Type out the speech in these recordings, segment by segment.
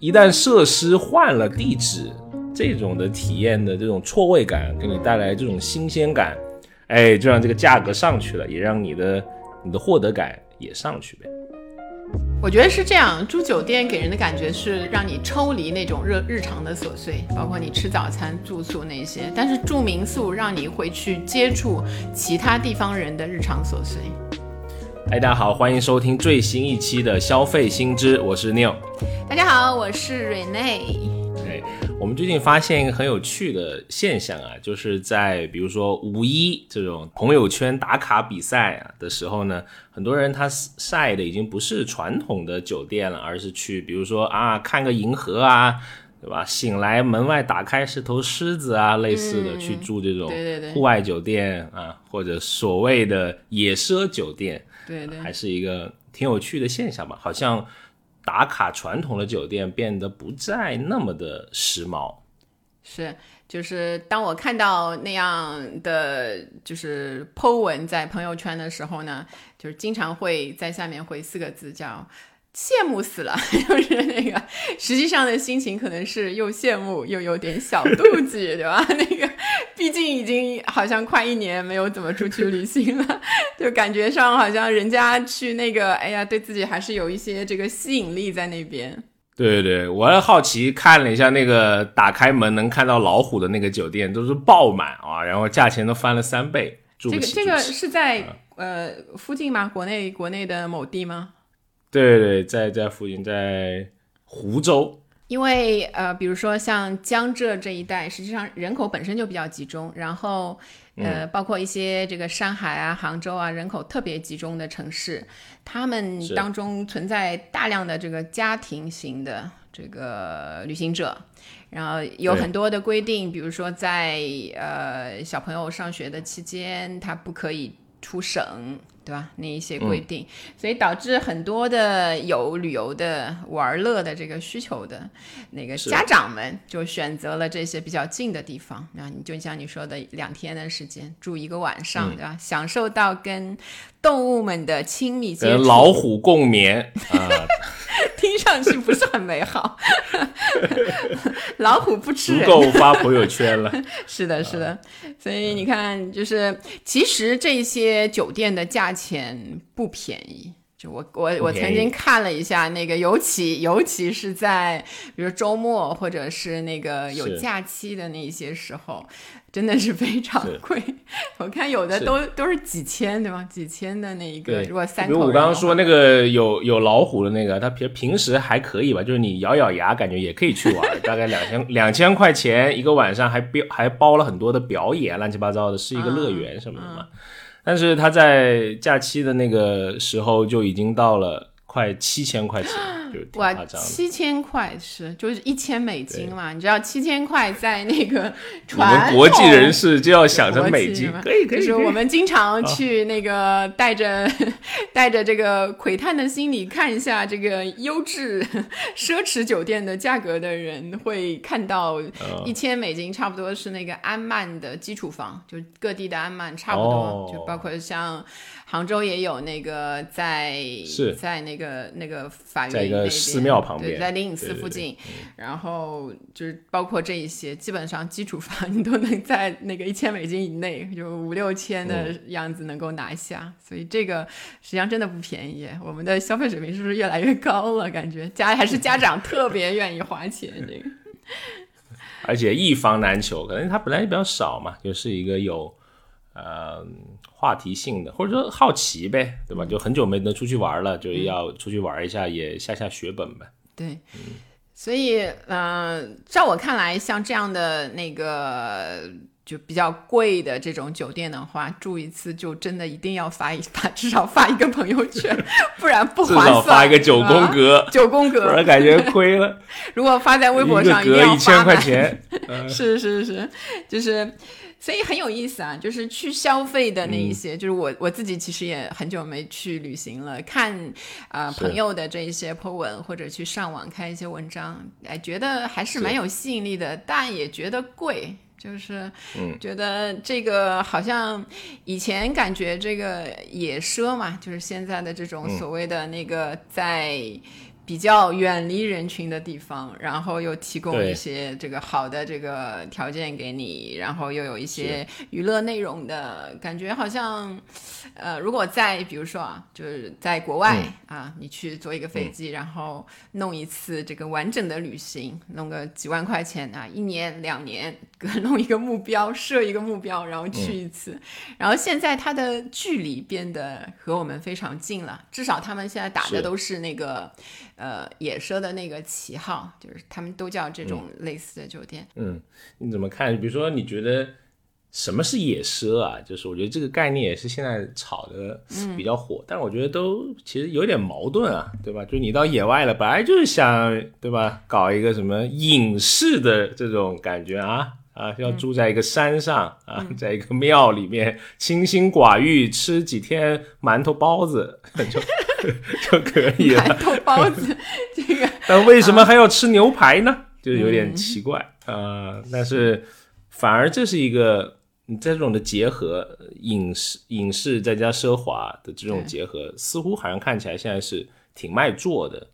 一旦设施换了地址，这种的体验的这种错位感，给你带来这种新鲜感，哎，就让这个价格上去了，也让你的你的获得感也上去呗。我觉得是这样，住酒店给人的感觉是让你抽离那种日日常的琐碎，包括你吃早餐、住宿那些；但是住民宿让你会去接触其他地方人的日常琐碎。哎，大家好，欢迎收听最新一期的消费新知，我是 Neil。大家好，我是 Rene。哎。我们最近发现一个很有趣的现象啊，就是在比如说五一这种朋友圈打卡比赛啊的时候呢，很多人他晒的已经不是传统的酒店了，而是去比如说啊看个银河啊，对吧？醒来门外打开是头狮子啊，类似的去住这种户外酒店啊，或者所谓的野奢酒店，对对，还是一个挺有趣的现象吧，好像。打卡传统的酒店变得不再那么的时髦，是，就是当我看到那样的就是 Po 文在朋友圈的时候呢，就是经常会在下面回四个字叫。羡慕死了，就是那个，实际上的心情可能是又羡慕又有点小妒忌，对吧？那个，毕竟已经好像快一年没有怎么出去旅行了，就感觉上好像人家去那个，哎呀，对自己还是有一些这个吸引力在那边。对对对，我还好奇看了一下那个打开门能看到老虎的那个酒店，都是爆满啊，然后价钱都翻了三倍。这个这个是在呃附近吗？国内国内的某地吗？对对，在在附近，在湖州。因为呃，比如说像江浙这一带，实际上人口本身就比较集中，然后呃，包括一些这个上海啊、杭州啊，人口特别集中的城市，他们当中存在大量的这个家庭型的这个旅行者，然后有很多的规定，比如说在呃小朋友上学的期间，他不可以出省。对吧？那一些规定，所以导致很多的有旅游的玩乐的这个需求的那个家长们，就选择了这些比较近的地方。然后你就像你说的，两天的时间住一个晚上，对吧？享受到跟动物们的亲密接触，老虎共眠啊。听上去不是很美好，老虎不吃人，足够发朋友圈了。是的，是的，所以你看，就是其实这些酒店的价钱不便宜。就我我我曾经看了一下那个，尤其尤其是在比如周末或者是那个有假期的那些时候。真的是非常贵，我看有的都都是几千，对吗？几千的那一个，如果三口，比如我刚刚说那个有有老虎的那个，它平平时还可以吧，就是你咬咬牙，感觉也可以去玩，大概两千两千块钱一个晚上，还标还包了很多的表演，乱七八糟的，是一个乐园什么的嘛。但是他在假期的那个时候就已经到了快七千块钱。哇，七千块是就是一千美金嘛？你知道七千块在那个 传统国际人士就要想着美金，可以可以。就是我们经常去那个带着 带着这个窥探的心理看一下这个优质奢侈酒店的价格的人，会看到一千美金差不多是那个安曼的基础房，就各地的安曼差不多，就包括像。杭州也有那个在在那个那个法院那边，寺庙旁边，对，在灵隐寺附近，然后就是包括这一些，基本上基础房你都能在那个一千美金以内，就五六千的样子能够拿下，所以这个实际上真的不便宜。我们的消费水平是不是越来越高了？感觉家还是家长特别愿意花钱这个，而且一房难求，可能它本来也比较少嘛，就是一个有。呃，话题性的，或者说好奇呗，对吧？就很久没能出去玩了，就要出去玩一下，也下下血本呗。对，所以，嗯，照我看来，像这样的那个就比较贵的这种酒店的话，住一次就真的一定要发一发，至少发一个朋友圈，不然不划算。至少发一个九宫格，九宫格，不然感觉亏了。如果发在微博上，一个格一千块钱，是是是，就是。所以很有意思啊，就是去消费的那一些，就是我我自己其实也很久没去旅行了，看啊朋友的这一些 po 文或者去上网看一些文章，哎，觉得还是蛮有吸引力的，但也觉得贵，就是觉得这个好像以前感觉这个野奢嘛，就是现在的这种所谓的那个在。比较远离人群的地方，然后又提供一些这个好的这个条件给你，然后又有一些娱乐内容的感觉，好像，呃，如果在比如说啊，就是在国外、嗯啊，你去坐一个飞机，然后弄一次这个完整的旅行，弄个几万块钱啊，一年两年，弄一个目标，设一个目标，然后去一次，然后现在它的距离变得和我们非常近了，至少他们现在打的都是那个呃野奢的那个旗号，就是他们都叫这种类似的酒店。嗯，你怎么看？比如说，你觉得什么是野奢啊？就是我觉得这个概念也是现在炒的比较火，但是我觉得都其实有点矛盾啊，对吧？就你到野外了，本来就是想对吧，搞一个什么隐士的这种感觉啊。啊，要住在一个山上啊，在一个庙里面清心寡欲，吃几天馒头包子 就 就可以了。馒头包子，这个 但为什么还要吃牛排呢？就有点奇怪啊、呃但是反而这是一个你这种的结合，影视影视再加奢华的这种结合，似乎好像看起来现在是挺卖座的。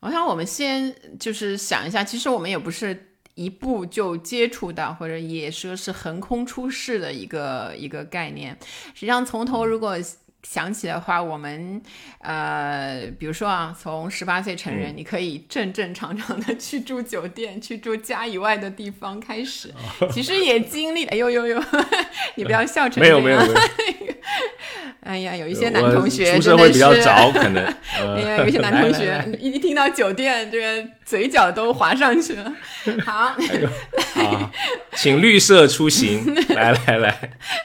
我想我们先就是想一下，其实我们也不是一步就接触到，或者也说是横空出世的一个一个概念。实际上从头如果想起的话，我们呃，比如说啊，从十八岁成嗯人，你可以正正常常的去住酒店，去住家以外的地方开始，其实也经历，哎呦呦呦，你不要笑成没有这样没有 没有，哎呀，有一些男同学出社会真的是比较早，可能。哎呃呀，有一些男同学来来一一听到酒店，这个嘴角都滑上去了。好，啊，请绿色出行，来来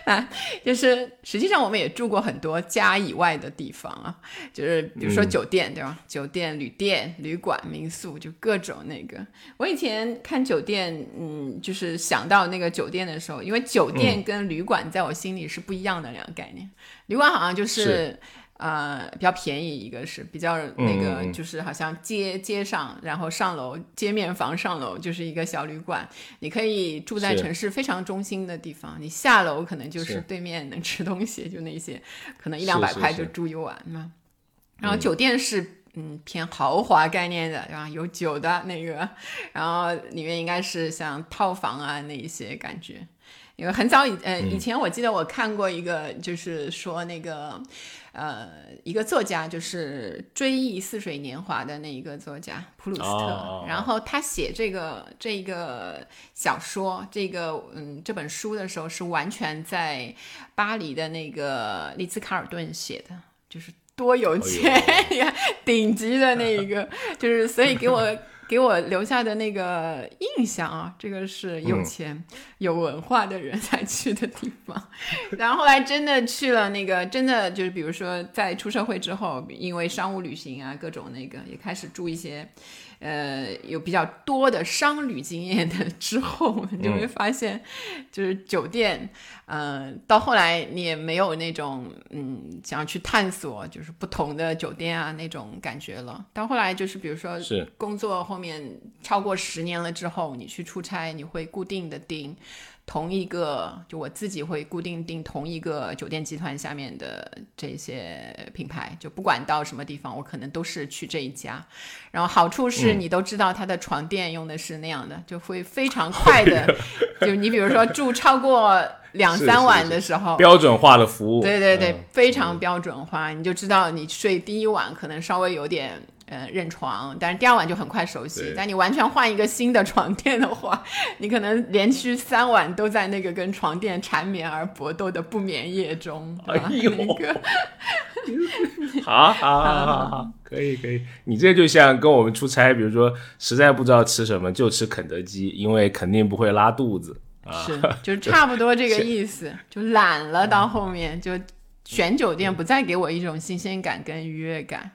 来，就是实际上我们也住过很多家以外的地方啊，就是比如说酒店，对吧？酒店、旅店、旅馆、民宿，就各种那个。我以前看酒店，嗯，就是想到那个酒店的时候，因为酒店跟旅馆在我心里是不一样的两个概念。旅馆好像就是。是呃，比较便宜，一个是比较那个，就是好像街街上，然后上楼街面房上楼就是一个小旅馆，你可以住在城市非常中心的地方，你下楼可能就是是对面能吃东西，就那些，可能一两百块就住一晚嘛。然后酒店是嗯偏豪华概念的，对吧？有酒的那个，然后里面应该是像套房啊那一些感觉。因为很早以呃以前我记得我看过一个，就是说那个呃一个作家，就是追忆似水年华的那一个作家普鲁斯特，然后他写这个这个小说，这个嗯这本书的时候是完全在巴黎的那个丽兹卡尔顿写的，就是多有钱，你看顶级的那一个，就是所以给我。给我留下的那个印象啊，这个是有钱、有文化的人才去的地方。然后后来真的去了那个，真的就是比如说在出社会之后，因为商务旅行啊，各种那个也开始住一些，呃，有比较多的商旅经验的之后，你就会发现，就是酒店，呃，到后来你也没有那种嗯想要去探索就是不同的酒店啊那种感觉了。到后来就是比如说是工作后面超过十年了之后，你去出差，你会固定的订同一个，就我自己会固定订同一个酒店集团下面的这些品牌，就不管到什么地方，我可能都是去这一家。然后好处是你都知道它的床垫用的是那样的，就会非常快的，就你比如说住超过两三晚的时候，标准化的服务。对对对，嗯非常标准化，你就知道你睡第一晚可能稍微有点呃认床，但是第二晚就很快熟悉。但你完全换一个新的床垫的话，你可能连续三晚都在那个跟床垫缠绵而搏斗的不眠夜中，对吧？哎呦那个 好好好好好，可以可以。你这就像跟我们出差，比如说实在不知道吃什么，就吃肯德基，因为肯定不会拉肚子啊。是，就差不多这个意思，就懒了，到后面就选酒店不再给我一种新鲜感跟愉悦感。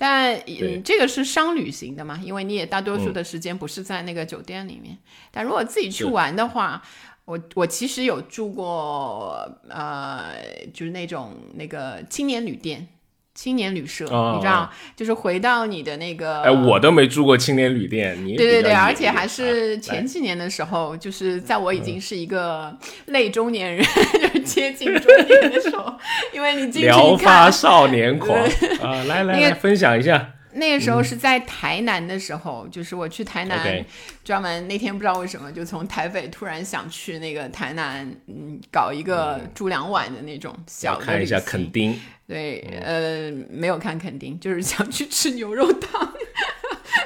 但嗯，这个是商旅行的嘛，因为你也大多数嗯。的时间不是在那个酒店里面。但如果自己去玩的话，我我其实有住过，呃，就是那种那个青年旅店、青年旅社，哦你知道，就是回到你的那个，哎，我都没住过青年旅店，你对对对，而且还是啊前几年的时候，就是在我已嗯。经是一个 类中年人，就是接近中年的时候，因为你进去聊一发看，少年狂啊！来来来，分享一下。那个时候是在台南的时候，就是我去台南专门那天不知道为什么就从台北突然想去那个台南，嗯，搞一个住两晚的那种小看一下垦丁，对，呃，没有看垦丁，就是想去吃牛肉汤。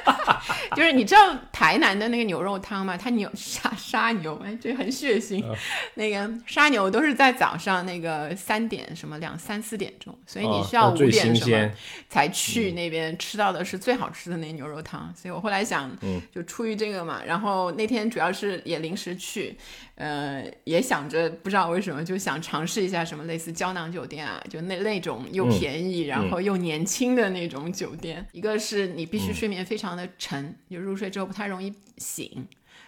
就是你知道台南的那个牛肉汤吗？它牛杀杀牛，哎，这很血腥。嗯那个杀牛都是在早上那个三点什么两三四点钟，所以你哦需要五点什么才去那边吃到的是最好吃的那牛肉汤。所以我后来想，就出于这个嘛，然后那天主要是也临时去，呃，也想着不知道为什么就想尝试一下什么类似胶囊酒店啊，就那那种又便宜、然后又年轻的那种酒店。一个是你必须睡眠非常的沉，就入睡之后不太容易醒，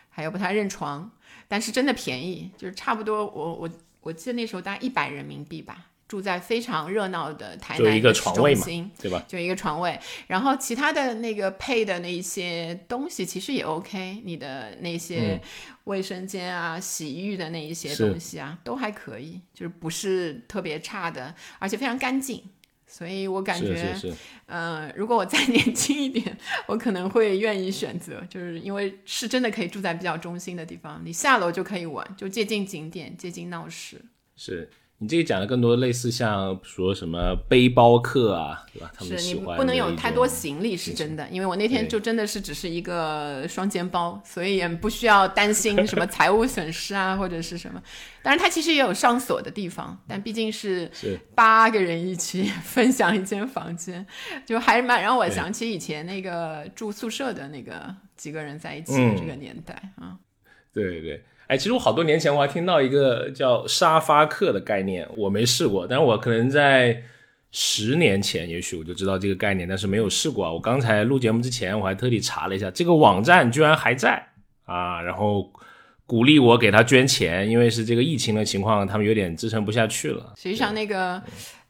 还有不太认床，但是真的便宜，就是差不多我我我记得那时候大概一百人民币吧。住在非常热闹的台就一个中心，对吧？就一个床位，然后其他的那个配的那一些东西其实也 OK，你的那些卫生间啊、洗浴的那一些东西啊，都还可以，就是不是特别差的，而且非常干净。所以我感觉，是是是，呃，如果我再 年轻一点，我可能会愿意选择，就是因为是真的可以住在比较中心的地方，你下楼就可以玩，就接近景点，接近闹市。是你这个讲的更多类似像说什么背包客啊，对吧？他们是你喜欢不能有太多行李，是真的，因为我那天就真的是只是一个双肩包，所以也不需要担心什么财务损失啊，或者是什么。当然，它其实也有上锁的地方，但毕竟是是八个人一起分享一间房间，就还蛮让我想起以前那个住宿舍的那个几个人在一起的嗯这个年代啊。对对对，哎，其实我好多年前我还听到一个叫沙发客的概念，我没试过，但是我可能在十年前，也许我就知道这个概念，但是没有试过啊。我刚才录节目之前，我还特地查了一下，这个网站居然还在啊，然后鼓励我给他捐钱，因为是这个疫情的情况，他们有点支撑不下去了。实际上，那个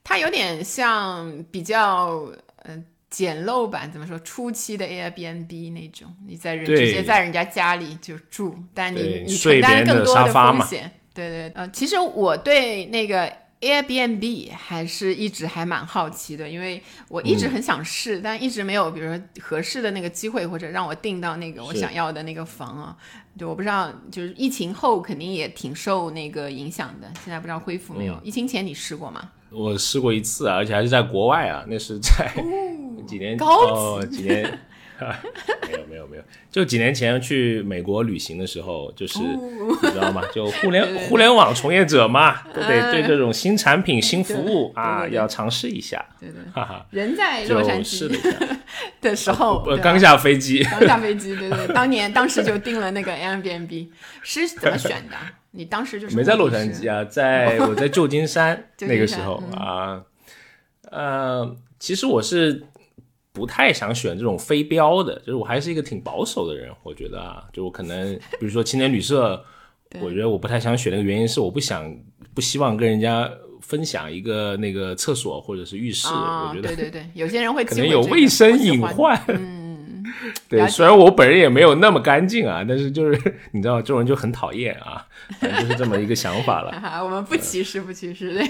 它有点像比较呃简陋版，怎么说？初期的 Airbnb 那种，你在人直接在人家家里就住，但你你承担更多的风险。对对，呃，其实我对那个 Airbnb 还是一直还蛮好奇的，因为我一嗯直很想试，但一直没有，比如说合适的那个机会，或者让我订到那个我想要的那个房啊。对，我不知道，就是疫情后肯定也挺受那个影响的，现在不知道恢复没有。嗯疫情前你试过吗？我试过一次啊，而且还是在国外啊，那是在、几年哦，几年。没有没有没有，就几年前去美国旅行的时候，就是、哦你知道吗？就互联互联网从业者嘛，都得嗯对这种新产品、新服务啊，要尝试一下，对对，哈哈。人在洛杉矶，的时候，我刚下飞机，刚下飞机，对对，当年当时就订了那个 Airbnb，是怎么选的？你当时就是没在洛杉矶啊，在我在旧金山那个时候嗯啊，呃，其实我是不太想选这种非标的，就是我还是一个挺保守的人，我觉得啊，就我可能比如说青年旅社，我觉得我不太想选那个原因是我不想不希望跟人家分享一个那个厕所或者是浴室，啊，我觉得对对对，有些人会 可能有卫生隐患。嗯，对，虽然我本人也没有那么干净啊，但是就是你知道这种人就很讨厌啊，反正就是这么一个想法了。我们不歧视，不歧视，对，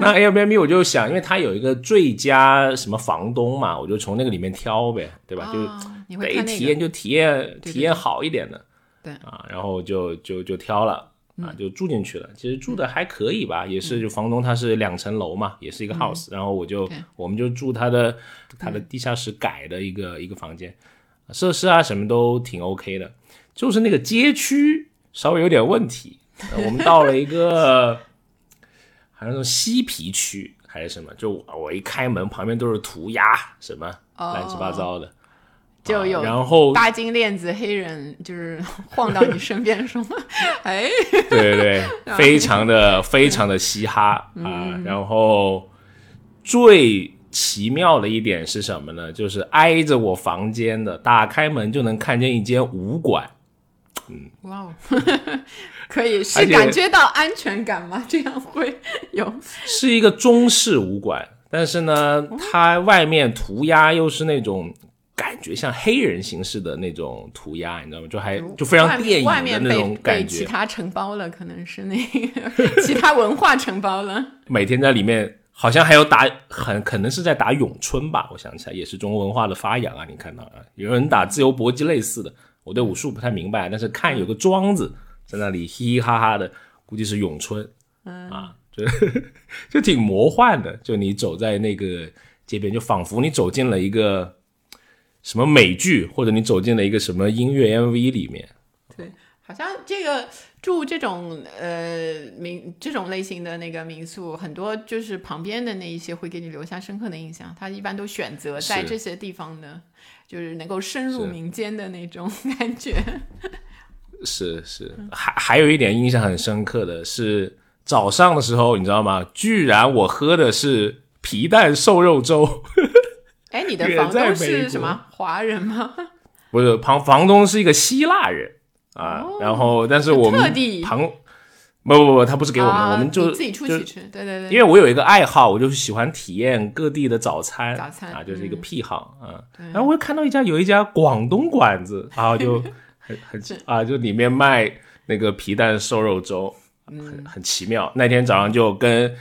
那 Airbnb 我就想，因为它有一个最佳什么房东嘛，我就从那个里面挑呗，对吧？就得体验就体验对体验好一点的，对。啊，然后就就就挑了啊，就住进去了。其实住的还可以吧，也是就房东他是两层楼嘛，也是一个 house，然后我就我们就住他的他的地下室改的一个一个房间，设施啊什么都挺 OK 的，就是那个街区稍微有点问题。呃我们到了一个好像那种嬉皮区还是什么，就我一开门旁边都是涂鸦什么乱七八糟的，哦就有啊然后大金链子黑人就是 晃到你身边说，哎，对对对，非常的非常的嘻哈啊。嗯然后最奇妙的一点是什么呢？就是挨着我房间的，打开门就能看见一间武馆。嗯哇哦，可以是感觉到安全感吗？这样会有是一个中式武馆，但是呢，它外面涂鸦又是那种感觉像黑人形式的那种涂鸦，你知道吗？就还就非常电影外面被的那种感觉。其他承包了，可能是那个其他文化承包了。每天在里面好像还有打很可能是在打咏春吧，我想起来也是中国文化的发扬啊。你看到啊，有人打自由搏击类似的，我对武术不太明白，但是看有个庄子在那里嘻嘻哈哈的，估计是咏春，啊，就 就挺魔幻的。就你走在那个街边，就仿佛你走进了一个什么美剧，或者你走进了一个什么音乐 MV 里面。对，好像这个。住这种呃民这种类型的那个民宿，很多就是旁边的那一些会给你留下深刻的印象。他一般都选择在这些地方的，就是能够深入民间的那种 感觉。是是，还还有一点印象很深刻的是早上的时候，你知道吗？居然我喝的是皮蛋瘦肉粥。哎，你的房东是什么华人吗？不是，房房东是一个希腊人。啊，然后但是我们旁不不不，他不是给我们，我们就自己出去吃，对对对。因为我有一个爱好，我就是喜欢体验各地的早餐，早餐啊，就是一个癖好啊。然后我又看到一家有一家广东馆子，然后就 很很啊，就里面卖那个皮蛋瘦肉粥，很很奇妙。那天早上就跟。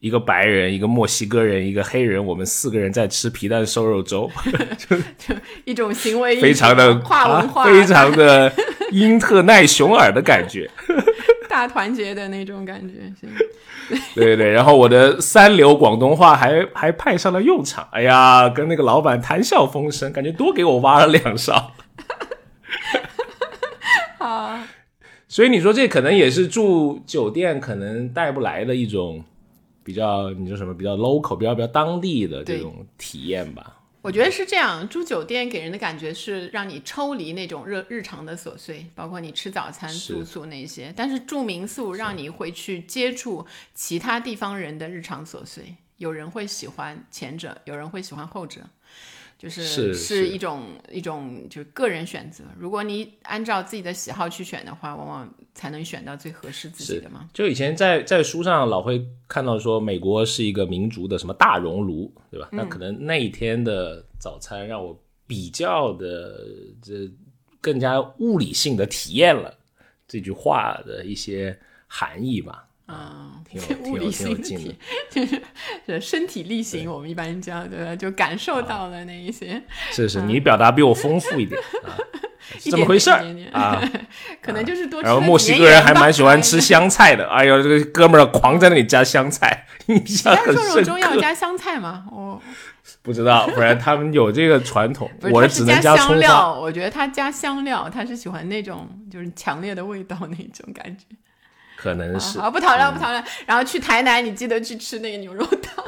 一个白人，一个墨西哥人，一个黑人，我们四个人在吃皮蛋瘦肉粥，就 就一种行为非常的跨文化，非常的 英特奈熊尔的感觉，大团结的那种感觉。对对对，然后我的三流广东话还还派上了用场。哎呀，跟那个老板谈笑风生，感觉多给我挖了两勺。啊，所以你说这可能也是住酒店可能带不来的一种。比较，你说什么比较 local，比较比较当地的这种体验吧？我觉得是这样，住酒店给人的感觉是让你抽离那种日日常的琐碎，包括你吃早餐、住宿那些。但是住民宿让你会去接触其他地方人的日常琐碎，有人会喜欢前者，有人会喜欢后者。就是是一种一种就是个人选择，如果你按照自己的喜好去选的话，往往才能选到最合适自己的嘛。就以前在在书上老会看到说美国是一个民族的什么大熔炉，对吧？那可能那一天的早餐让我比较的这更加物理性的体验了这句话的一些含义吧。啊，物理性体 就是身体力行，我们一般叫对吧就感受到了那一些。是是，你表达比我丰富一点啊，怎么回事儿啊？可能就是多。然后墨西哥人还蛮喜欢吃香菜的，哎呦，这个哥们儿狂在那里加香菜，印象很深刻。中药加香菜吗？我不知道，不然他们有这个传统。我只能加香料，我觉得他加香料，他是喜欢那种就是强烈的味道那种感觉。可能是好，不讨论，不讨论。然后去台南，你记得去吃那个牛肉汤，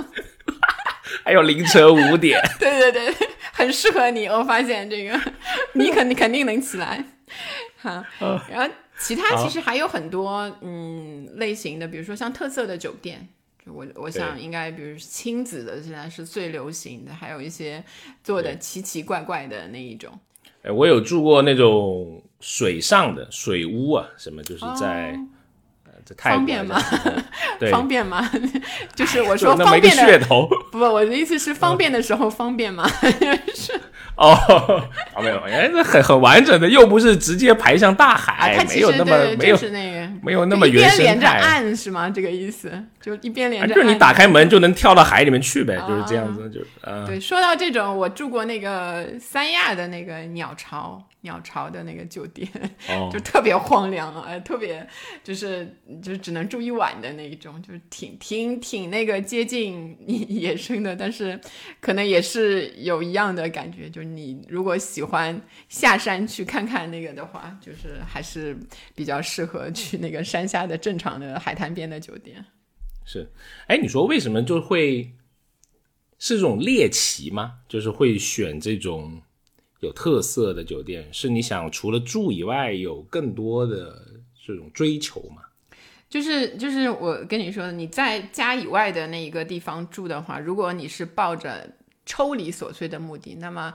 还有凌晨五点。对对对，很适合你。我发现这个，你肯定肯定能起来。好，然后其他其实还有很多嗯类型的，比如说像特色的酒店，我我想应该比如亲子的现在是最流行的，还有一些做的奇奇怪怪的那一种。哎，我有住过那种水上的水屋啊，什么就是在。方便吗？对，方便吗？就是我说方便的，不 不，我的意思是方便的时候方便吗？是哦，没有，哎，这很很完整的，又不是直接排向大海，没有那么没有那个没有那么原生态，岸是吗？这个意思就一边连着，就是你打开门就能跳到海里面去呗，就是这样子，就对。说到这种，我住过那个三亚的那个鸟巢。鸟巢的那个酒店，就特别荒凉啊，特别就是就是只能住一晚的那一种，就是挺挺挺那个接近 野生的，但是可能也是有一样的感觉，就是你如果喜欢下山去看看那个的话，就是还是比较适合去那个山下的正常的海滩边的酒店。是，哎，你说为什么就会是这种猎奇吗？就是会选这种。有特色的酒店是你想除了住以外有更多的这种追求吗？就是就是我跟你说，你在家以外的那一个地方住的话，如果你是抱着抽离琐碎的目的，那么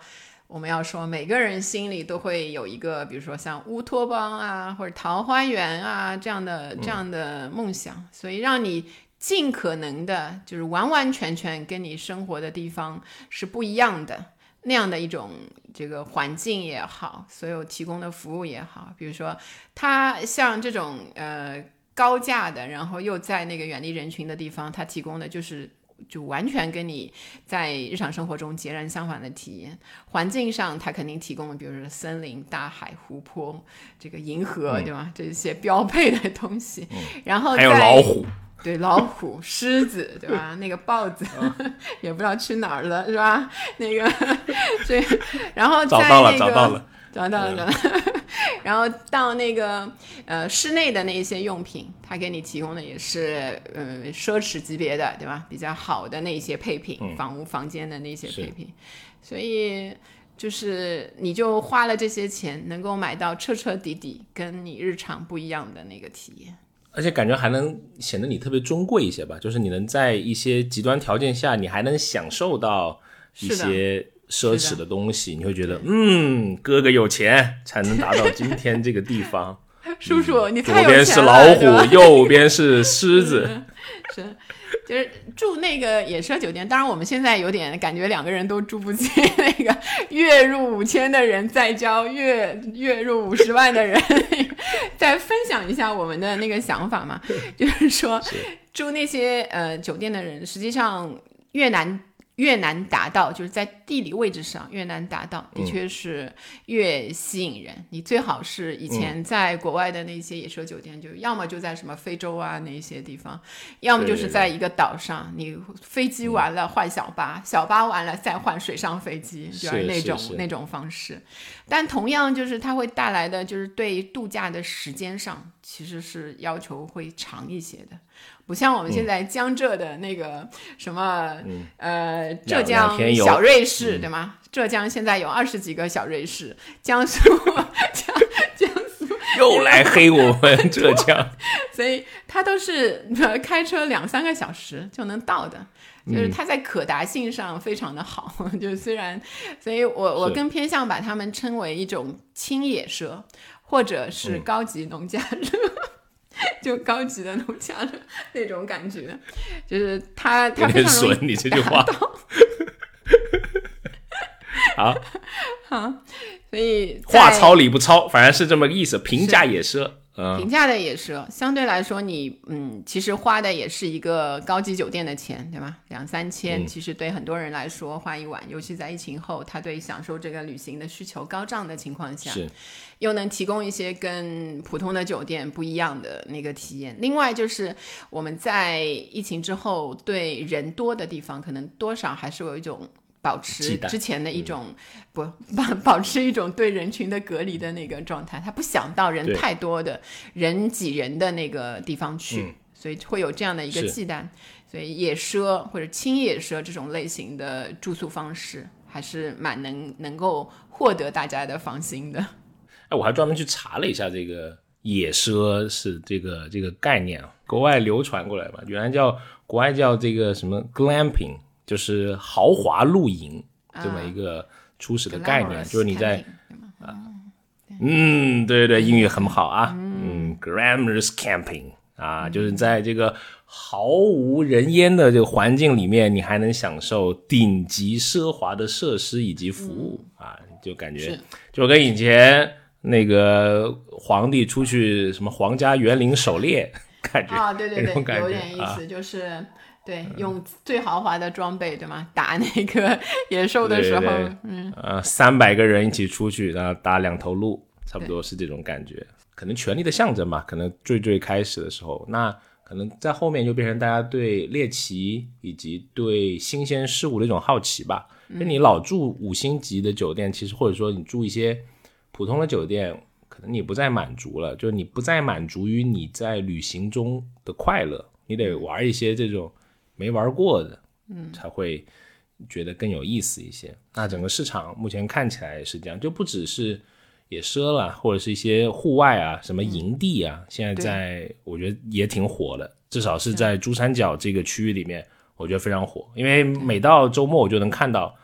我们要说每个人心里都会有一个，比如说像乌托邦啊或者桃花源啊这样的这样的梦想，所以让你尽可能的就是完完全全跟你生活的地方是不一样的。那样的一种这个环境也好，所有提供的服务也好，比如说它像这种呃高价的，然后又在那个远离人群的地方，它提供的就是就完全跟你在日常生活中截然相反的体验。环境上，它肯定提供了，比如说森林、大海、湖泊、这个银河，对吧？这些标配的东西。然后还有老虎。对，老虎、狮子，对吧？那个豹子 也不知道去哪儿了，是吧？那个，所以，然后找到了，找到了，找到了，找到了。然后到那个呃室内的那一些用品，他给你提供的也是呃奢侈级别的，对吧？比较好的那些配品，房屋房间的那些配品，所以就是你就花了这些钱，能够买到彻彻底底跟你日常不一样的那个体验。而且感觉还能显得你特别尊贵一些吧，就是你能在一些极端条件下，你还能享受到一些奢侈的东西，你会觉得，嗯，哥哥有钱才能达到今天这个地方。叔叔，你左边是老虎，右边是狮子。是。就是住那个野奢酒店，当然我们现在有点感觉两个人都住不起那个月入五千的人在交月月入五十万的人，再分享一下我们的那个想法嘛，就是说住那些呃酒店的人，实际上越南。越难达到，就是在地理位置上越难达到，的确是越吸引人。你最好是以前在国外的那些野奢酒店，就要么就在什么非洲啊那些地方，要么就是在一个岛上，你飞机完了换小巴，小巴完了再换水上飞机，就是那种那种方式。但同样就是它会带来的，就是对度假的时间上其实是要求会长一些的。不像我们现在江浙的那个什么，呃，浙江小瑞士，对吗？浙江现在有二十几个小瑞士，江苏江江苏 又来黑我们 浙江，所以它都是开车两三个小时就能到的，就是它在可达性上非常的好。就虽然，所以我我更偏向把它们称为一种轻野奢，或者是高级农家乐。就高级的农家乐那种感觉，就是他他非常容易你这句话。好，好，所以话糙理不糙，反正是这么个意思。评价野奢。平价的也是，相对来说，你嗯，其实花的也是一个高级酒店的钱，对吧？两三千，其实对很多人来说，花一晚，尤其在疫情后，他对享受这个旅行的需求高涨的情况下，是又能提供一些跟普通的酒店不一样的那个体验。另外就是我们在疫情之后，对人多的地方，可能多少还是有一种。保持之前的一种不 保保持一种对人群的隔离的那个状态，他不想到人太多的人挤人的那个地方去，所以会有这样的一个忌惮。所以野奢或者轻野奢这种类型的住宿方式，还是蛮能能够获得大家的放心的。哎，我还专门去查了一下这个野奢是这个这个概念啊，国外流传过来吧，原来叫国外叫这个什么 glamping。就是豪华露营这么一个初始的概念，就是你在啊，嗯，对。对对，英语很好啊，嗯，glamorous camping 啊，就是在这个毫无人烟的这个环境里面，你还能享受顶级奢华的设施以及服务啊，就感觉就跟以前那个皇帝出去什么皇家园林狩猎感觉啊，对对对，有点意思，就是。对，用最豪华的装备，对吗？打那个野兽的时候，嗯，呃，三百个人一起出去，然后打两头鹿，差不多是这种感觉。可能权力的象征吧。可能最最开始的时候，那可能在后面就变成大家对猎奇以及对新鲜事物的一种好奇吧。那你老住五星级的酒店，其实或者说你住一些普通的酒店，可能你不再满足了，就是你不再满足于你在旅行中的快乐，你得玩一些这种。没玩过的，嗯，才会觉得更有意思一些。那整个市场目前看起来是这样，就不只是野奢了，或者是一些户外啊，什么营地啊，现在在我觉得也挺火的。至少是在珠三角这个区域里面，我觉得非常火。因为每到周末我就能看到，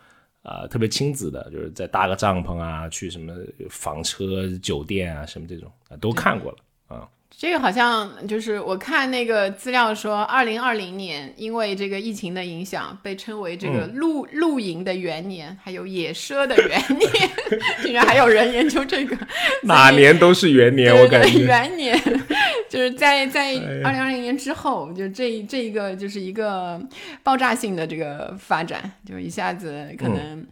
啊，特别亲子的，就是在搭个帐篷啊，去什么房车酒店啊，什么这种啊，都看过了啊。这个好像就是我看那个资料说，二零二零年因为这个疫情的影响，被称为这个露露营的元年，还有野奢的元年，竟然还有人研究这个。哪年都是元年，我感觉。元年，就是在在哎二零二零年之后，就这这一个就是一个爆炸性的这个发展，就一下子可能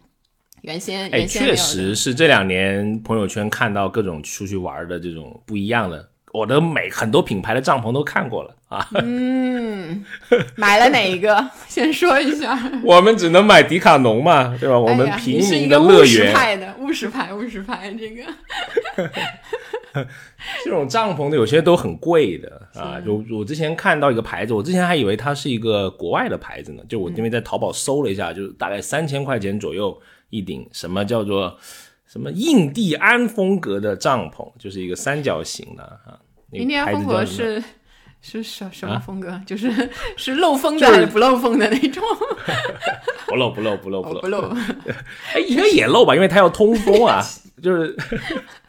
原先、哎，确实是这两年朋友圈看到各种出去玩的这种不一样的，我的每很多品牌的帐篷都看过了啊。嗯，买了哪一个？先说一下。我们只能买迪卡侬嘛，对吧？我们平民的务实乐园，派的务实派，务实派这个。这种帐篷的有些都很贵的啊。就我之前看到一个牌子，我之前还以为它是一个国外的牌子呢，就我因为在淘宝搜了一下，就是大概三千块钱左右一顶，什么叫做什么印第安风格的帐篷，就是一个三角形的啊。那个印第安风格是是什什么啊风格？就是是漏风的还是不漏风的那种？不漏不漏不漏不漏哦不漏。哎，应该也漏吧，因为它要通风啊，就是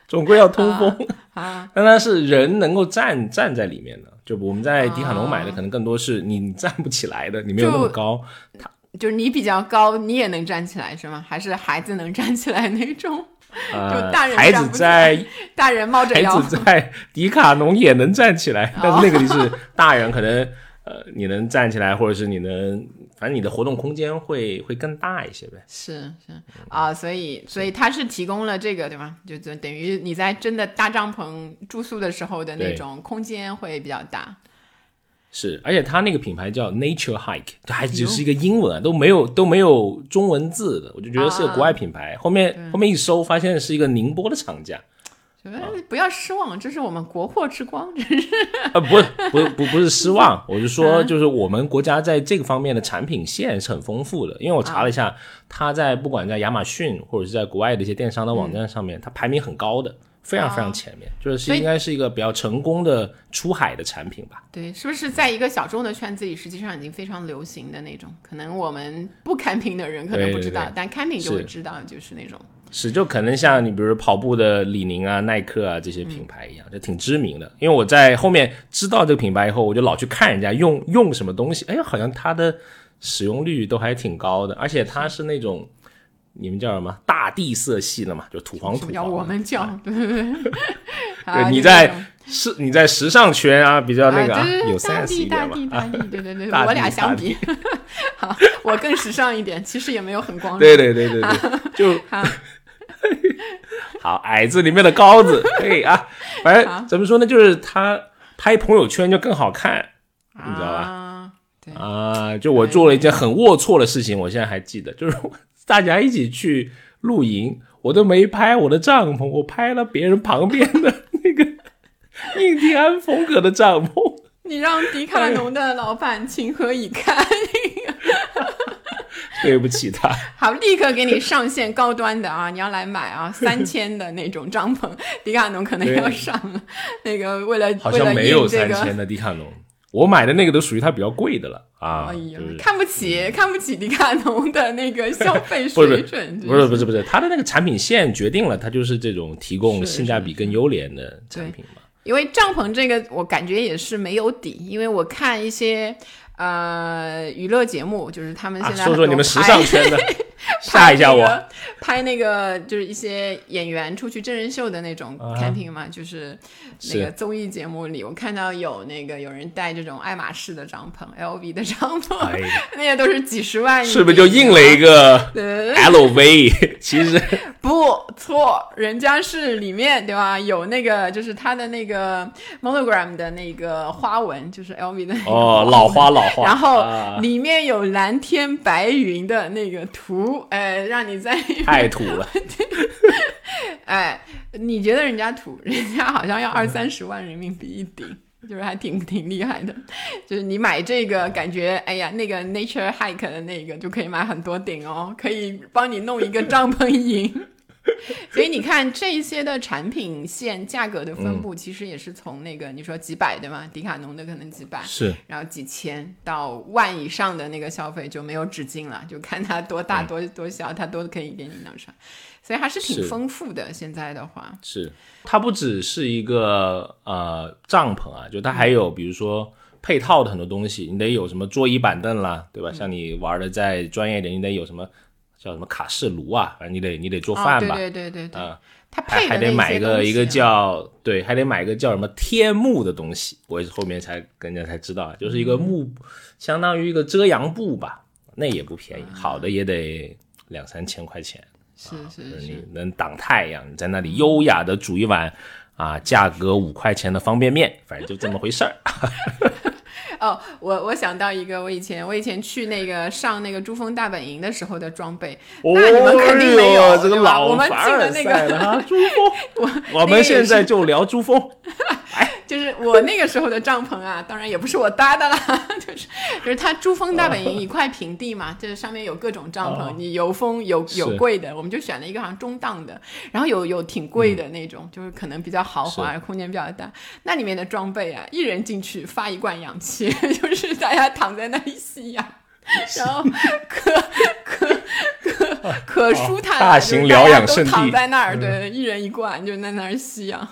总归要通风。啊，但它是人能够站站在里面的，就我们在迪卡侬买的啊可能更多是你站不起来的，你没有那么就高。就是你比较高，你也能站起来是吗？还是孩子能站起来那种？呃，大人孩子在大人猫着孩腰，子在迪卡侬也能站起来，哦但是那个就是 大人，可能呃你能站起来，或者是你能，反正你的活动空间会会更大一些呗。是是啊，所以所以它是提供了这个对吧？就就等于你在真的搭帐篷住宿的时候的那种空间会比较大。是，而且它那个品牌叫 Nature Hike，它还只是一个英文啊，都没有都没有中文字的，我就觉得是个国外品牌。后面后面一搜，发现是一个宁波的厂家。觉得不要失望，这是我们国货之光，真是呃，不，不，不，不是失望，我是说，就是我们国家在这个方面的产品线是很丰富的。因为我查了一下，它在不管在亚马逊或者是在国外的一些电商的网站上面，它排名很高的，非常非常前面，就是应该是一个比较成功的出海的产品吧。对，是不是在一个小众的圈子里，实际上已经非常流行的那种？可能我们不 camping 的人可能不知道，对对但 camping 就会知道，就是那种是，就可能像你比如跑步的李宁啊、耐克啊这些品牌一样，就挺知名的。因为我在后面知道这个品牌以后，我就老去看人家用用什么东西，哎，好像它的使用率都还挺高的，而且它是那种你们叫什么大地色系的嘛，就土黄土黄我们叫，对 对对。你在种是你在时尚圈啊，比较那个、啊，对对有 对，大 sense 地一点大地大嘛。地，对对对，我俩相比，好，我更时尚一点，其实也没有很光荣。对对对对对，就好好矮子里面的高子，可以啊。反正怎么说呢，就是他拍朋友圈就更好看你知道吧啊，对，啊。就我做了一件很龌龊的事情，我现在还记得，就是大家一起去露营，我都没拍我的帐篷，我拍了别人旁边的那个 印第安风格的帐篷。你让迪卡侬的老板情何以堪？对不起他，好，立刻给你上线高端的啊！你要来买啊，三千的那种帐篷，迪卡侬可能要上了。那个为了好像没有三千的迪卡侬，我买的那个都属于它比较贵的了啊。看不起看不起迪卡侬的那个消费水准，不是不是不是，它的那个产品线决定了它就是这种提供性价比更优廉的产品嘛。因为帐篷这个，我感觉也是没有底，因为我看一些呃娱乐节目，就是他们啊，现在说说你们时尚圈的，吓一吓我。拍那个就是一些演员出去真人秀的那种啊 camping 嘛，就是那个综艺节目里，我看到有那个有人带这种爱马仕的帐篷、LV 的帐篷，哎，那些都是几十万是不是就印了一个 LV？其实。不错，人家是里面对吧？有那个就是它的那个 monogram 的那个花纹，就是 LV 的那个哦，老花老花，然后啊。里面有蓝天白云的那个图，哎，让你在太土了。哎，你觉得人家土，人家好像要二三十万人民币一顶，就是还挺挺厉害的。就是你买这个，感觉哎呀，那个 Nature Hike 的那个就可以买很多顶哦，可以帮你弄一个帐篷营。所以你看这一些的产品线价格的分布，其实也是从那个你说几百对吗？迪卡侬的可能几百，是。然后几千到万以上的那个消费就没有止境了，就看它多大多多小，它都可以给你弄上，所以还是挺丰富的。现在的话，是，它不只是一个呃帐篷啊，就它还有比如说配套的很多东西，你得有什么桌椅板凳啦，对吧？像你玩的再专业一点，你得有什么叫什么卡式炉啊，反正你得你得做饭吧，对对对对对，啊，它配还得买一个一个叫叫对，还得买一个叫什么天幕的东西，我也是后面才跟人家才知道，就是一个幕，相当于一个遮阳布吧，那也不便宜，好的也得两三千块钱。是是是，你能挡太阳，你在那里优雅的煮一碗啊，价格五块钱的方便面，反正就这么回事儿。哦，我我想到一个，我以前我以前去那个上那个珠峰大本营的时候的装备，那你们肯定没有，这个老凡尔赛了那个珠峰，我我们现在就聊珠峰。就是我那个时候的帐篷啊，当然也不是我搭的啦，就是就是它珠峰大本营一块平地嘛，就是上面有各种帐篷，你有风有有贵的，我们就选了一个好像中档的，然后有有挺贵的那种，就是可能比较豪华，空间比较大。那里面的装备啊，一人进去发一罐氧气，就是大家躺在那里吸氧，然后可可可 可舒坦了，大型疗养圣地，躺在那儿，对，一人一罐，就在那儿吸氧。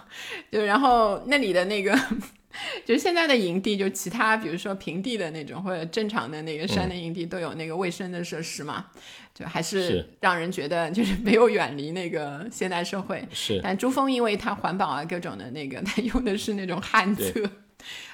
就然后那里的那个，就是现在的营地，就其他比如说平地的那种或者正常的那个山的营地，都有那个卫生的设施嘛，就还是让人觉得就是没有远离那个现代社会。是，但珠峰因为它环保啊，各种的那个，它用的是那种旱厕。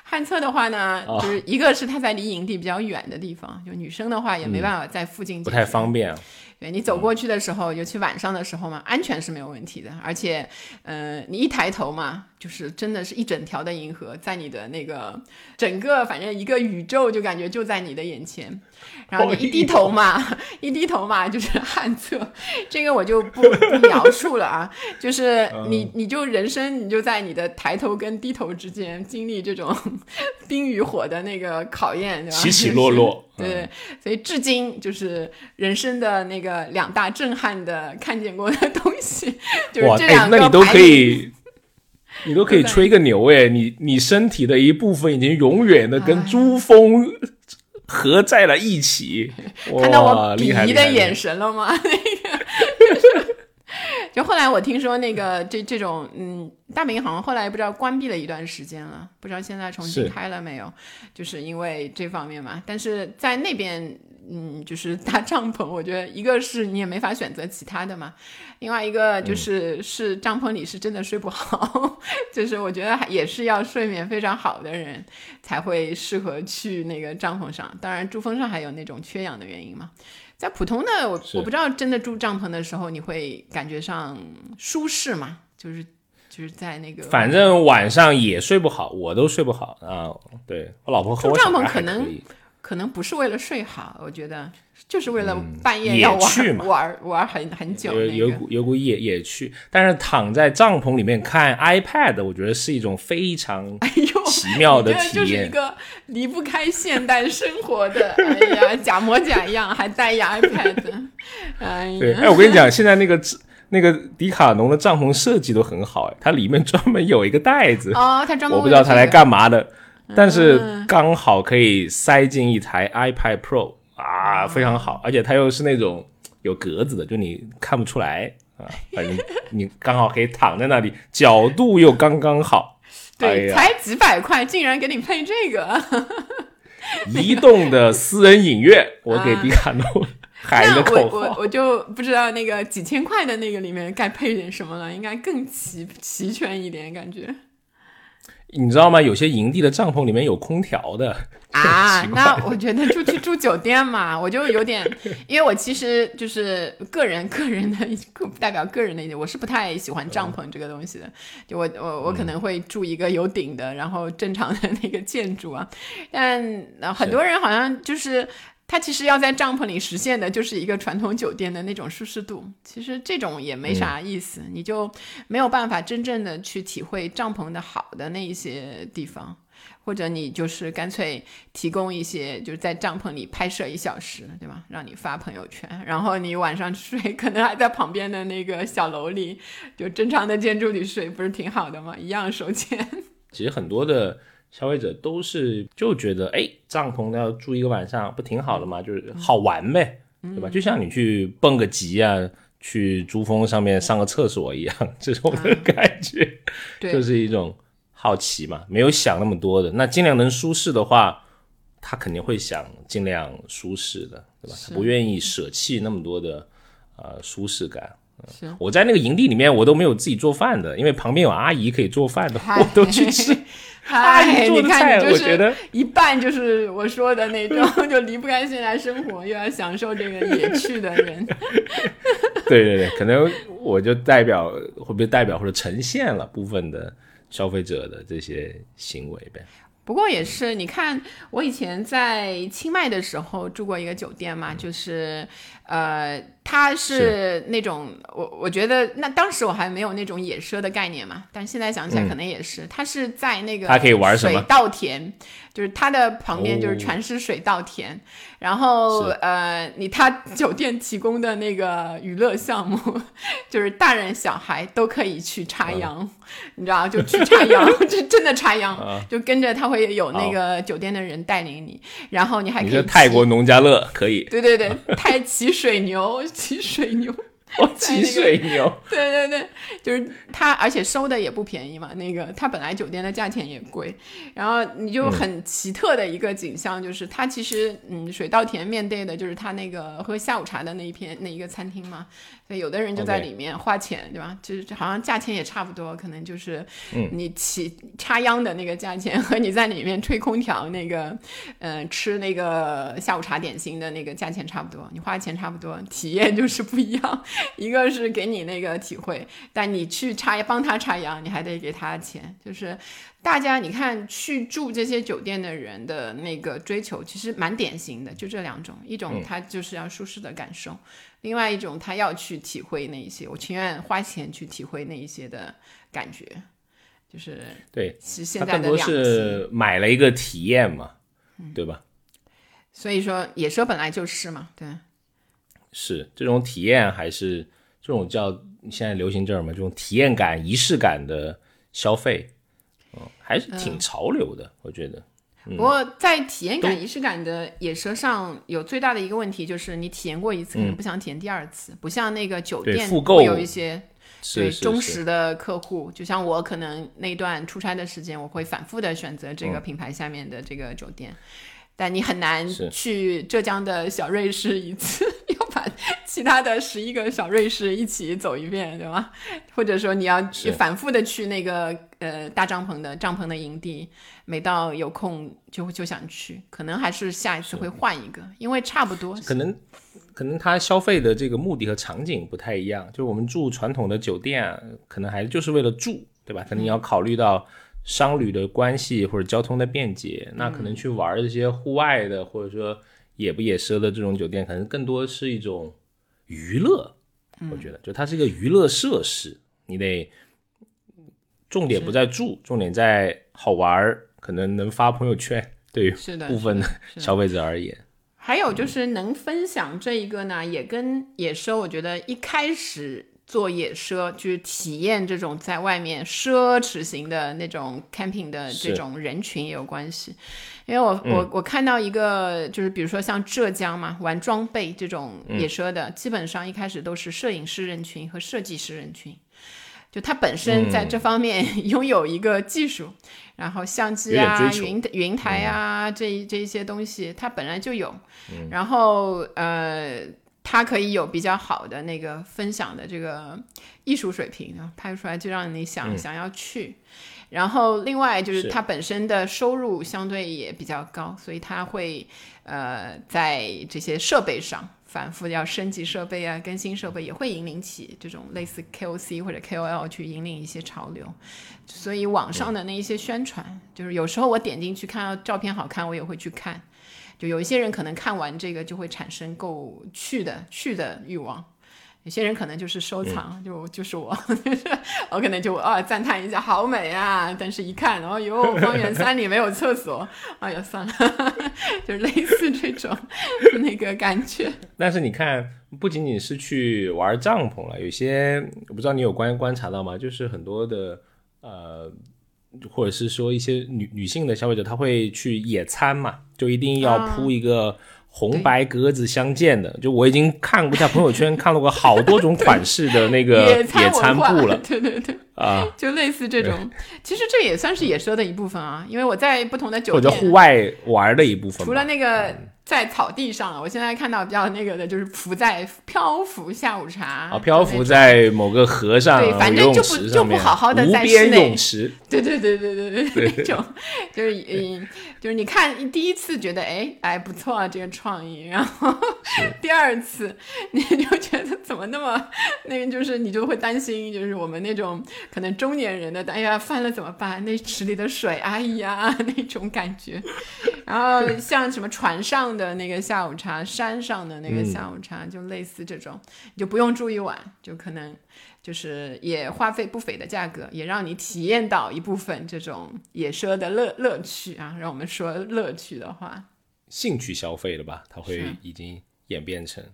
旱厕的话呢，就是一个是它在离营地比较远的地方，就女生的话也没办法在附近，不太方便。对你走过去的时候，尤其晚上的时候嘛，安全是没有问题的。而且，嗯，你一抬头嘛，就是真的是一整条的银河在你的那个整个，反正一个宇宙就感觉就在你的眼前。然后你 一低头嘛，一低头嘛就是旱厕，这个我就不不描述了啊。就是你你就人生你就在你的抬头跟低头之间经历这种 冰与火的那个考验，对吧？起起 落落。对，所以至今就是人生的那个两大震撼的看见过的东西，就是这两个。那你都可以，你都可以吹个牛哎！你你身体的一部分已经永远的跟珠峰合在了一起。看到我鄙夷的眼神了吗？那个。就后来我听说那个这这种嗯大本营好像后来不知道关闭了一段时间了，不知道现在重新开了没有，就是因为这方面嘛。但是在那边嗯就是搭帐篷，我觉得一个是你也没法选择其他的嘛，另外一个就是是帐篷里是真的睡不好，就是我觉得也是要睡眠非常好的人才会适合去那个帐篷上。当然珠峰上还有那种缺氧的原因嘛。在普通的我我不知道真的住帐篷的时候你会感觉上舒适吗？就是就是在那个，反正晚上也睡不好，我都睡不好啊。对我老婆和我帐篷可能可能不是为了睡好，我觉得。就是为了半夜要玩 玩玩很很久，有有股有股野野趣。但是躺在帐篷里面看 iPad，我觉得是一种非常奇妙的体验。就是一个离不开现代生活的，哎呀，假模假样还带 iPad。哎呀，对，哎，我跟你讲，现在那个那个迪卡侬的帐篷设计都很好，哎，它里面专门有一个袋子哦，它专门我不知道它来干嘛的，但是刚好可以塞进一台 iPad Pro。啊，非常好，而且它又是那种有格子的，就你看不出来啊，反正你刚好可以躺在那里，角度又刚刚好。对，才几百块，竟然给你配这个，移动的私人影院，我给迪卡侬喊一个口号。我我我就不知道那个几千块的那个里面该配点什么了，应该更齐齐全一点，感觉。你知道吗？有些营地的帐篷里面有空调的啊。那我觉得住去住酒店嘛，我就有点，因为我其实就是个人个人的代表个人的，意见，我是不太喜欢帐篷这个东西的。就我我我可能会住一个有顶的，然后正常的那个建筑啊。但很多人好像就是。它其实要在帐篷里实现的，就是一个传统酒店的那种舒适度。其实这种也没啥意思，你就没有办法真正的去体会帐篷的好的那一些地方，或者你就是干脆提供一些，就是在帐篷里拍摄一小时，对吧？让你发朋友圈，然后你晚上睡，可能还在旁边的那个小楼里，就正常的建筑里睡，不是挺好的吗？一样收钱。其实很多的。消费者都是就觉得，哎，帐篷要住一个晚上，不挺好的吗？就是好玩呗，对吧？就像你去蹦个极啊，去珠峰上面上个厕所一样，这种的感觉，就是一种好奇嘛，没有想那么多的。那尽量能舒适的话，他肯定会想尽量舒适的，对吧？他不愿意舍弃那么多的呃舒适感。是我在那个营地里面，我都没有自己做饭的，因为旁边有阿姨可以做饭的，我都去吃。阿姨做的菜，我觉得一半就是我说的那种，就离不开现在生活，又要享受这个野趣的人。对对对，可能我就代表，会不会代表或者呈现了部分的消费者的这些行为呗？不过也是，你看我以前在清迈的时候住过一个酒店嘛，就是呃。他是那种我我觉得那当时我还没有那种野奢的概念嘛，但现在想起来可能也是。它是在那个他可以玩什么？水稻田，就是他的旁边就是全是水稻田，然后呃，你他酒店提供的那个娱乐项目，就是大人小孩都可以去插秧，你知道就去插秧，就真的插秧，就跟着他会有那个酒店的人带领你，然后你还可以泰国农家乐可以，对对对，太 骑水牛。骑水牛，哦，骑水牛，对对对，就是他，而且收的也不便宜嘛。那个他本来酒店的价钱也贵，然后你就很奇特的一个景象，就是他其实嗯，水稻田面对的就是他那个喝下午茶的那一片那一个餐厅嘛。所以有的人就在里面花钱，对吧？就是好像价钱也差不多，可能就是你起插秧的那个价钱和你在里面吹空调那个，嗯，吃那个下午茶点心的那个价钱差不多，你花钱差不多，体验就是不一样。一个是给你那个体会，但你去插帮他插秧，你还得给他钱。就是大家你看去住这些酒店的人的那个追求，其实蛮典型的，就这两种，一种他就是要舒适的感受。另外一种，他要去体会那一些，我情愿花钱去体会那一些的感觉，就是对，是现在的两是买了一个体验嘛，对吧？所以说，野奢本来就是嘛，对，是这种体验，还是这种叫现在流行这儿嘛？这种体验感、仪式感的消费，嗯，还是挺潮流的，我觉得。不过，在体验感、仪式感的野奢上有最大的一个问题，就是你体验过一次，可能不想体验第二次。不像那个酒店会有一些对忠实的客户，就像我可能那段出差的时间，我会反复的选择这个品牌下面的这个酒店。但你很难去浙江的小瑞士一次，要把 其他的十一个小瑞士一起走一遍，对吗？或者说你要反复的去那个呃大帐篷的帐篷的营地，每到有空就就想去，可能还是下一次会换一个，因为差不多。可能可能他消费的这个目的和场景不太一样，就我们住传统的酒店，可能还就是为了住，对吧？可能你要考虑到。商旅的关系或者交通的便捷，那可能去玩这些户外的或者说野不野奢的这种酒店，可能更多是一种娱乐。我觉得，就它是一个娱乐设施，你得重点不在住，重点在好玩，可能能发朋友圈。对于部分的消费者而言，还有就是能分享这一个呢，也跟野奢，我觉得一开始。做野奢，就是体验这种在外面奢侈型的那种 camping 的这种人群也有关系。因为我我我看到一个，就是比如说像浙江嘛，玩装备这种野奢的，基本上一开始都是摄影师人群和设计师人群，就他本身在这方面 拥有一个技术，然后相机啊、云云台啊这这一些东西，他本来就有，然后呃。他可以有比较好的那个分享的这个艺术水平，拍出来就让你想想要去。然后另外就是他本身的收入相对也比较高，所以他会呃在这些设备上反复要升级设备啊，更新设备，也会引领起这种类似 KOC 或者 KOL 去引领一些潮流。所以网上的那一些宣传，就是有时候我点进去看到照片好看，我也会去看。就有一些人可能看完这个就会产生购去的去的欲望，有些人可能就是收藏，就就是我，我可能就啊赞叹一下好美啊，但是一看，哦哟，方圆三里没有厕所，哎呀算了，就类似这种那个感觉。但是你看，不仅仅是去玩帐篷了，有些我不知道你有观观察到吗？就是很多的呃。或者是说一些女女性的消费者，她会去野餐嘛，就一定要铺一个红白格子相间的。就我已经看过在朋友圈看到过好多种款式的那个 野餐布了。对对对，啊，就类似这种，其实这也算是野奢的一部分啊。因为我在不同的酒店或者户外玩的一部分，除了那个在草地上，我现在看到比较那个的，就是浮在漂浮下午茶啊，漂浮在某个河上，对，反正就不就不好好的在室内泳池，对对对对对对，那种就是嗯，就是你看第一次觉得哎哎不错啊这个创意，然后 第二次你就觉得怎么那么那个，就是你就会担心，就是我们那种可能中年人的，哎呀翻了怎么办？那池里的水，哎呀那种感觉，然后像什么船上。的那个下午茶，山上的那个下午茶，就类似这种，你就不用住一晚，就可能就是也花费不菲的价格，也让你体验到一部分这种野奢的乐乐趣啊。让我们说乐趣的话，兴趣消费了吧？它会已经演变成，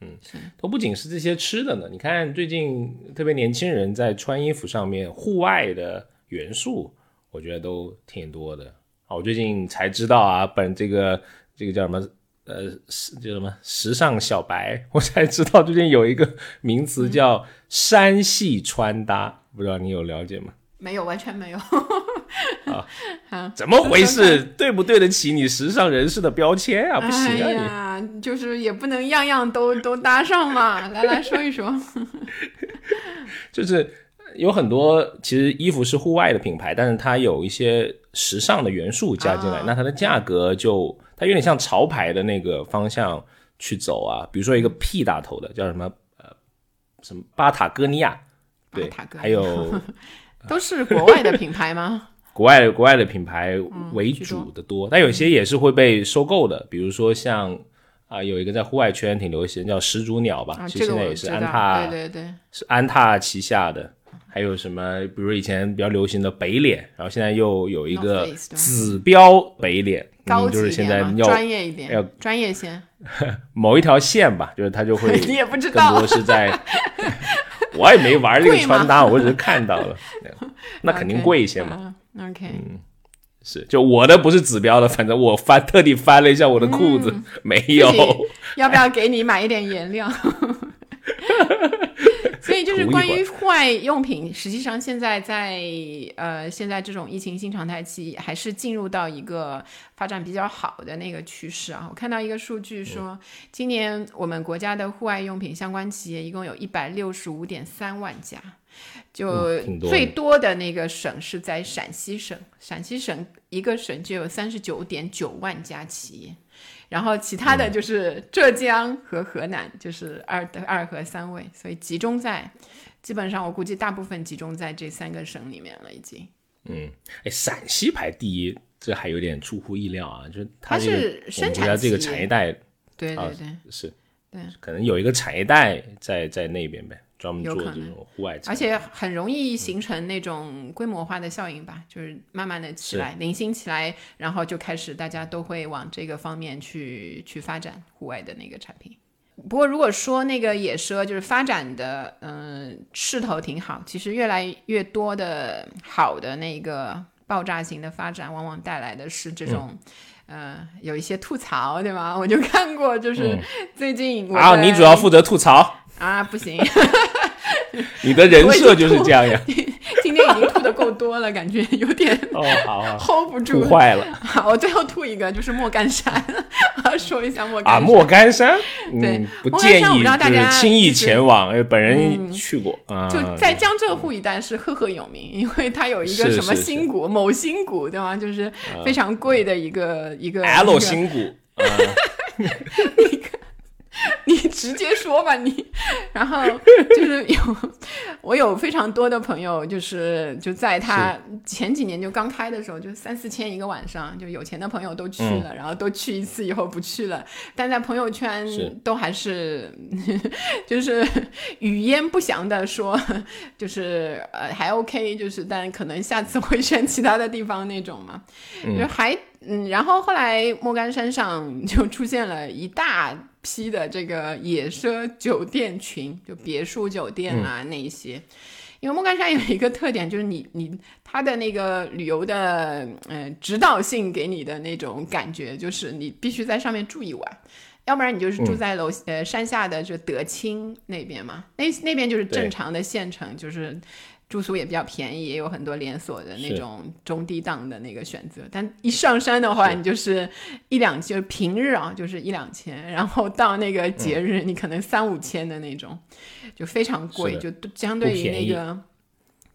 嗯，都不仅是这些吃的呢。你看最近特别年轻人在穿衣服上面，户外的元素，我觉得都挺多的啊。我最近才知道啊，本这个。这个叫什么？呃，时叫什么？时尚小白，我才知道最近有一个名词叫山系穿搭，不知道你有了解吗？没有，完全没有。啊，怎么回事？对不对得起你时尚人士的标签啊？不行啊，你就是也不能样样都都搭上嘛。来来说一说，就是有很多其实衣服是户外的品牌，但是它有一些时尚的元素加进来，那它的价格就。它有点像潮牌的那个方向去走啊，比如说一个 P 大头的叫什么呃什么巴塔哥尼亚，对，还有 都是国外的品牌吗？国外国外的品牌为主的多，但有些也是会被收购的，比如说像啊有一个在户外圈挺流行叫始祖鸟吧，其实现在也是安踏，对对对，是安踏旗下的。还有什么？比如以前比较流行的北脸，然后现在又有一个紫标北脸，就是现在要专业一点，要专业线，某一条线吧，就是他就会你 也不知道，更多是在，我也没玩这个穿搭，我只是看到了，那肯定贵一些嘛。OK，嗯，是，就我的不是指标的，反正我翻特地翻了一下我的裤子，没有。要不要给你买一点颜料？所以就是关于户外用品，实际上现在在呃现在这种疫情新常态期，还是进入到一个发展比较好的那个趋势啊。我看到一个数据说，今年我们国家的户外用品相关企业一共有一百六十五点三万家，就最多的那个省是在陕西省，陕西省一个省就有三十九点九万家企业。然后其他的就是浙江和河南，就是二的二和三位，所以集中在，基本上我估计大部分集中在这三个省里面了，已经。嗯，哎，陕西排第一，这还有点出乎意料啊，就是它是生产这个产业带，对对对，是，对，可能有一个产业带在在那边呗。专门做这种户外，而且很容易形成那种规模化的效应吧，就是慢慢的起来，零星起来，然后就开始大家都会往这个方面去去发展户外的那个产品。不过如果说那个野奢就是发展的，嗯，势头挺好，其实越来越多的好的那个爆炸型的发展，往往带来的是这种，呃，有一些吐槽，对吗？我就看过，就是最近啊，你主要负责吐槽。啊，不行！你的人设就是这样呀。今天已经吐的够多了，感觉有点哦，好，hold 不住，吐坏了。好，我最后吐一个，就是莫干山。我要说一下莫干啊，莫干山，对，不建议就是轻易前往。本人去过啊，就在江浙沪一带是赫赫有名，因为它有一个什么新谷，某新谷，对吗？就是非常贵的一个一个 L 新谷。你 直接说吧，你，然后就是有我有非常多的朋友，就是就在他前几年就刚开的时候，就三四千一个晚上，就有钱的朋友都去了，然后都去一次以后不去了，但在朋友圈都还是 就是语焉不详的说，就是呃还 OK，就是但可能下次会选其他的地方那种嘛，就还嗯，然后后来莫干山上就出现了一大。批的这个野奢酒店群，就别墅酒店啊那一些，因为莫干山有一个特点，就是你你它的那个旅游的嗯指导性给你的那种感觉，就是你必须在上面住一晚。要不然你就是住在楼、呃山下的就德清那边嘛，那那边就是正常的县城，就是住宿也比较便宜，也有很多连锁的那种中低档的那个选择。但一上山的话，你就是一两就是平日啊，就是一两千，然后到那个节日，你可能三五千的那种，就非常贵，就相对于那个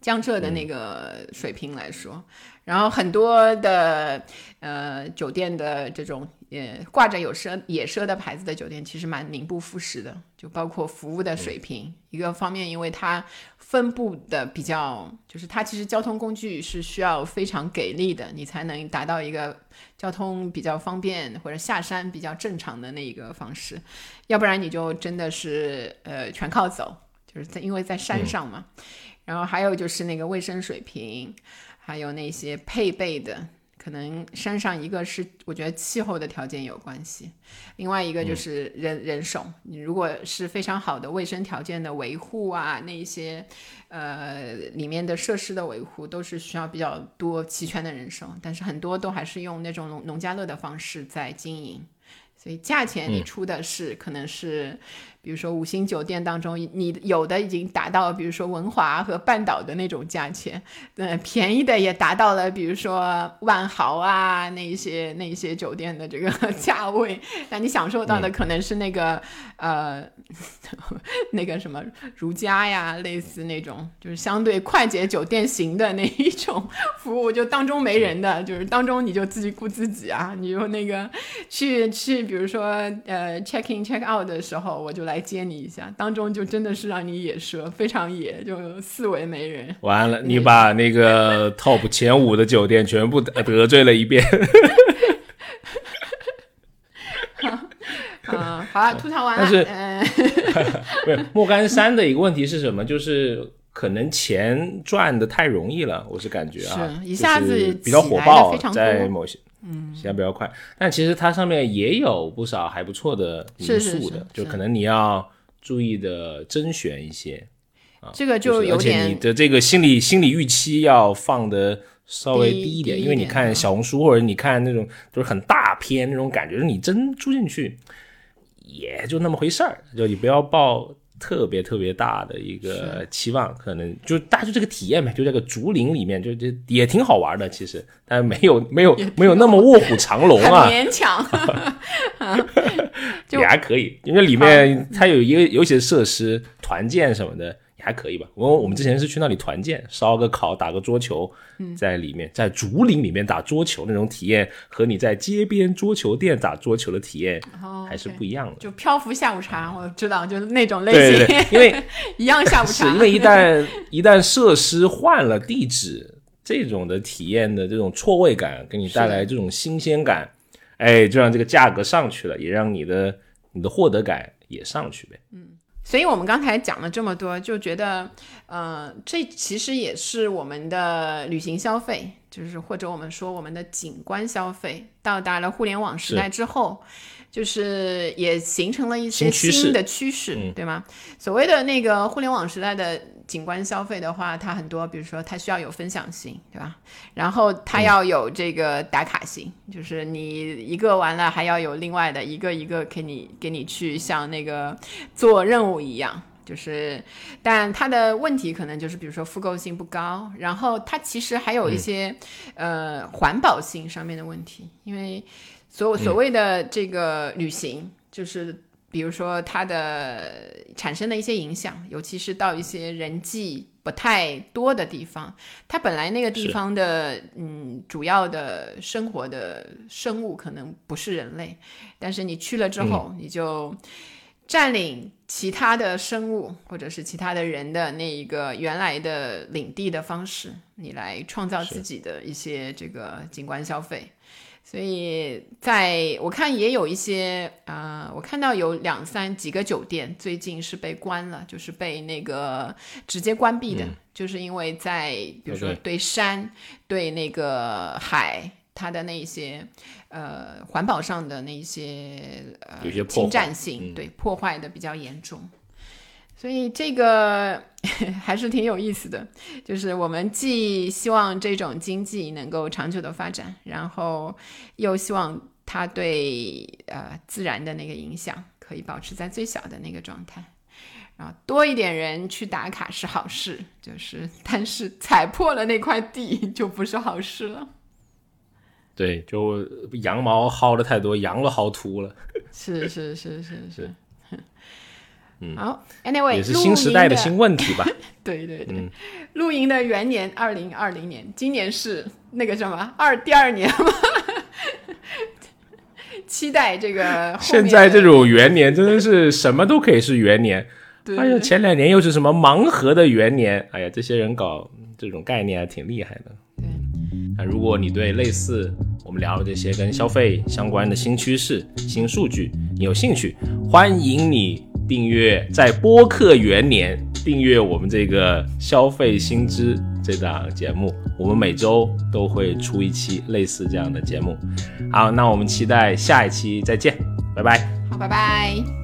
江浙的那个水平来说。然后很多的呃酒店的这种呃挂着有奢野奢的牌子的酒店，其实蛮名不副实的，就包括服务的水平。一个方面，因为它分布的比较，就是它其实交通工具是需要非常给力的，你才能达到一个交通比较方便或者下山比较正常的那一个方式，要不然你就真的是呃全靠走，就是在因为在山上嘛。然后还有就是那个卫生水平，还有那些配备的，可能山上一个是我觉得气候的条件有关系，另外一个就是人、人手。你如果是非常好的卫生条件的维护啊，那一些呃里面的设施的维护都是需要比较多齐全的人手，但是很多都还是用那种农农家乐的方式在经营。所以价钱你出的是、可能是，比如说五星酒店当中，你有的已经达到，比如说文华和半岛的那种价钱，呃，便宜的也达到了，比如说万豪啊那一些那一些酒店的这个价位。那你享受到的可能是那个、呃那个什么如家呀，类似那种就是相对快捷酒店型的那一种服务，就当中没人的，就是当中你就自己顾自己啊，你就那个去去，比如说呃 check in check out 的时候，我就来接你一下，当中就真的是让你野奢，非常野，就四围没人。完了，你把那个 top 前五的酒店全部得得罪了一遍。啊、好了，吐槽完了。但是呃，不是莫干山的一个问题是什么？就是可能钱赚的太容易了，我是感觉啊，是一下子就是比较火爆非常，在某些嗯，时间比较快。但其实它上面也有不少还不错的因是是素的，是就可能你要注意的甄选一些。这个就有点而且你的这个心理心理预期要放的稍微低低一点，因为你看小红书或者你看那种就是很大片那种感觉，你真住进去也就那么回事儿，就你不要抱特别特别大的一个期望，可能就大家就这个体验呗，就这个竹林里面就就也挺好玩的，其实，但没有 没有没有那么卧虎藏龙啊，勉强。就也还可以，因为里面它有一个尤其是设施团建什么的也还可以吧。我我们之前是去那里团建，烧个烤，打个桌球，在里面在竹林里面打桌球那种体验，和你在街边桌球店打桌球的体验哦还是不一样的。就漂浮下午茶，我知道，就是那种类型，对对对，因为一样下午茶。是因为一旦一旦设施换了地址，这种的体验的这种错位感，给你带来这种新鲜感，哎，就让这个价格上去了，也让你的你的获得感也上去呗。所以我们刚才讲了这么多，就觉得，呃，这其实也是我们的旅行消费，就是或者我们说我们的景观消费，到达了互联网时代之后，就是也形成了一些新趋势。新的趋势，对吗？所谓的那个互联网时代的景观消费的话，它很多，比如说它需要有分享性，对吧？然后它要有这个打卡性，就是你一个完了还要有另外的一个一个给你给你去像那个做任务一样。就是，但它的问题可能就是，比如说复购性不高，然后它其实还有一些、呃环保性上面的问题，因为所所谓的这个旅行，就是比如说它的产生的一些影响，尤其是到一些人际不太多的地方，它本来那个地方的嗯主要的生活的生物可能不是人类，但是你去了之后，你就占领其他的生物或者是其他的人的那一个原来的领地的方式，你来创造自己的一些这个景观消费。所以在我看也有一些啊、呃我看到有两三几个酒店最近是被关了，就是被那个直接关闭的，就是因为在比如说对山、对那个海，它的那一些呃环保上的那一些呃侵占性，嗯。对破坏的比较严重。所以这个 还是挺有意思的，就是我们既希望这种经济能够长久的发展，然后又希望它对呃自然的那个影响可以保持在最小的那个状态。然后多一点人去打卡是好事，就是但是踩破了那块地就不是好事了。对，就羊毛薅的太多，羊都薅秃了。是是是是是。嗯，好，Anyway，也是新时代的新问题吧。对对对，露营的元年二零二零年，今年是那个什么二第二年吗？期待这个。现在这种元年真的是什么都可以是元年。哎呀，前两年又是什么盲盒的元年？哎呀，这些人搞这种概念还挺厉害的。对，那，如果你对类似我们聊的这些跟消费相关的新趋势、新数据你有兴趣，欢迎你订阅在播客元年订阅我们这个消费新知这档节目。我们每周都会出一期类似这样的节目。好，那我们期待下一期再见，拜拜。好，拜拜。